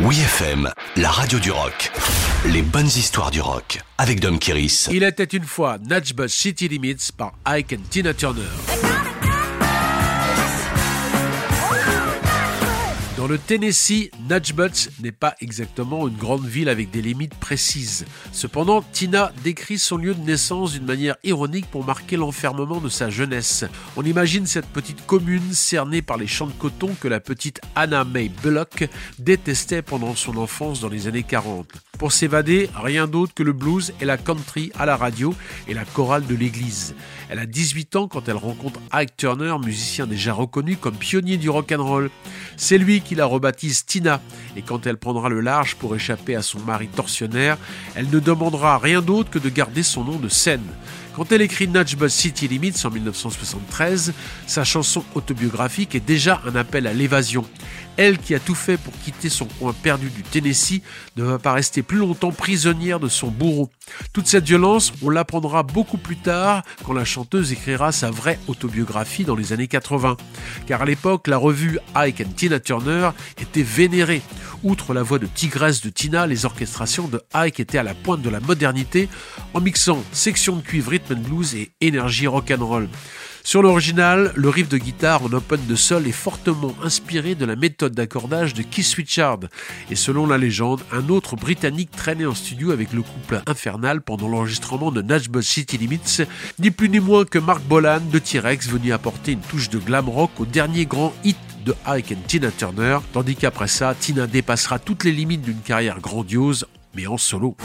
Oui FM, la radio du rock. Les bonnes histoires du rock avec Dom Kiris. Il était une fois Natchbus City Limits par Ike and Tina Turner. Dans le Tennessee, Natchbutts n'est pas exactement une grande ville avec des limites précises. Cependant, Tina décrit son lieu de naissance d'une manière ironique pour marquer l'enfermement de sa jeunesse. On imagine cette petite commune cernée par les champs de coton que la petite Anna May Bullock détestait pendant son enfance dans les années 40. Pour s'évader, rien d'autre que le blues et la country à la radio et la chorale de l'église. Elle a 18 ans quand elle rencontre Ike Turner, musicien déjà reconnu comme pionnier du rock and roll. C'est lui qui la rebaptise Tina et quand elle prendra le large pour échapper à son mari tortionnaire, elle ne demandera rien d'autre que de garder son nom de scène. Quand elle écrit Buzz City Limits en 1973, sa chanson autobiographique est déjà un appel à l'évasion. Elle qui a tout fait pour quitter son coin perdu du Tennessee ne va pas rester plus longtemps prisonnière de son bourreau. Toute cette violence, on l'apprendra beaucoup plus tard quand la chanteuse écrira sa vraie autobiographie dans les années 80. Car à l'époque, la revue Ike and Tina Turner était vénérée. Outre la voix de tigresse de Tina, les orchestrations de Ike étaient à la pointe de la modernité en mixant section de cuivre, rhythm and blues et énergie rock'n'roll. Sur l'original, le riff de guitare en open de sol est fortement inspiré de la méthode d'accordage de Keith Richard. Et selon la légende, un autre Britannique traînait en studio avec le couple infernal pendant l'enregistrement de Nashville City Limits, ni plus ni moins que Mark Bolan de T-Rex venu apporter une touche de glam rock au dernier grand hit de Ike and Tina Turner, tandis qu'après ça, Tina dépassera toutes les limites d'une carrière grandiose, mais en solo.